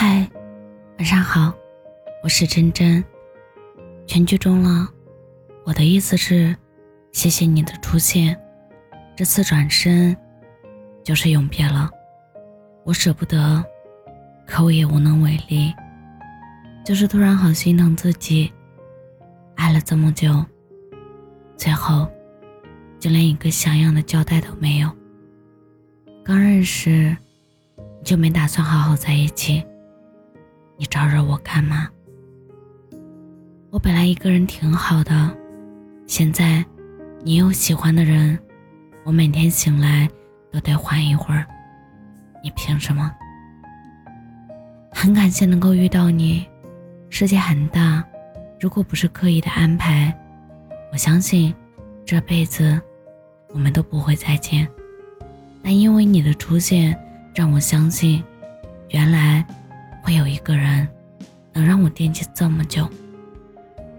嗨，晚上好，我是真真。全剧终了，我的意思是，谢谢你的出现。这次转身，就是永别了。我舍不得，可我也无能为力。就是突然好心疼自己，爱了这么久，最后，就连一个像样的交代都没有。刚认识，就没打算好好在一起。你招惹我干嘛？我本来一个人挺好的，现在你有喜欢的人，我每天醒来都得缓一会儿。你凭什么？很感谢能够遇到你，世界很大，如果不是刻意的安排，我相信这辈子我们都不会再见。但因为你的出现，让我相信，原来。会有一个人能让我惦记这么久。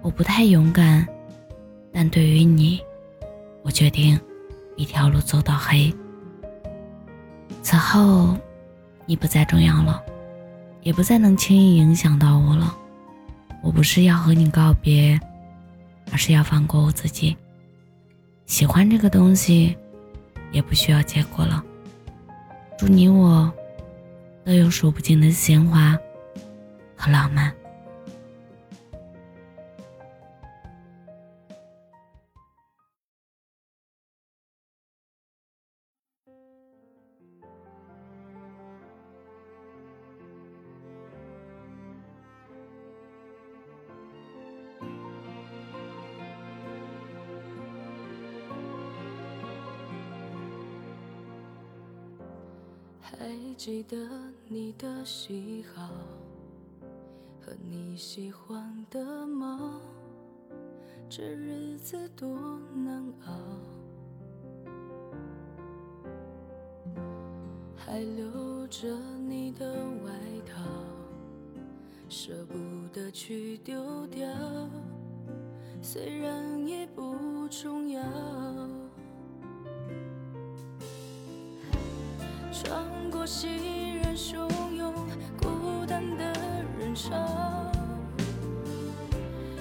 我不太勇敢，但对于你，我决定一条路走到黑。此后，你不再重要了，也不再能轻易影响到我了。我不是要和你告别，而是要放过我自己。喜欢这个东西，也不需要结果了。祝你我。都有数不尽的鲜花和浪漫。还记得你的喜好和你喜欢的猫，这日子多难熬。还留着你的外套，舍不得去丢掉，虽然也不重要。穿过熙然汹涌、孤单的人潮，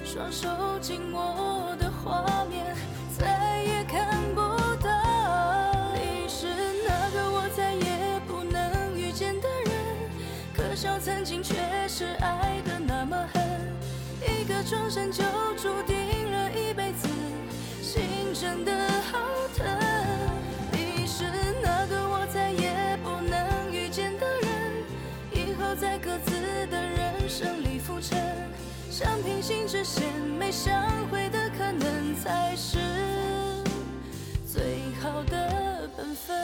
双手紧握的画面再也看不到。你是那个我再也不能遇见的人，可笑曾经却是爱的那么狠，一个转身就注定了一辈子，心真的好疼。实现，没相会的可能才是最好的本分。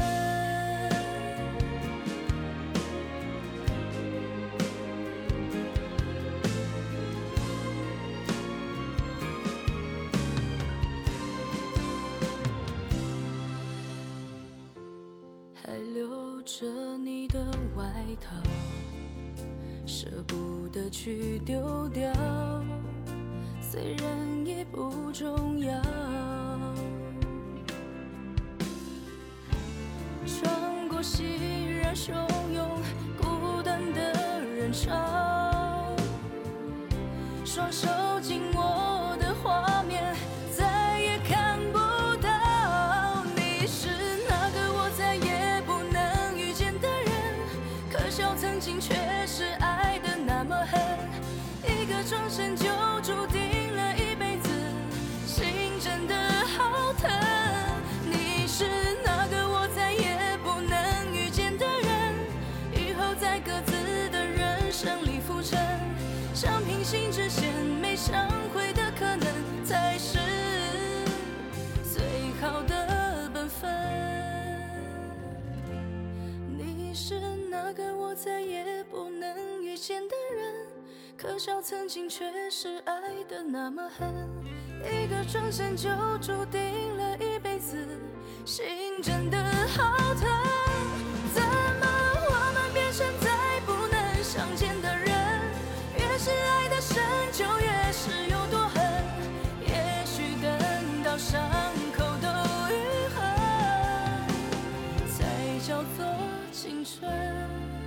还留着你的外套。舍不得去丢掉，虽然也不重要。穿过熙攘汹涌、孤单的人潮，双手紧握的画面再也看不到。你是那个我再也不能遇见的人，可笑曾经却平行直线没相会的可能，才是最好的本分。你是那个我再也不能遇见的人。可笑，曾经却是爱的那么狠，一个转身就注定了一辈子，心真的好。青春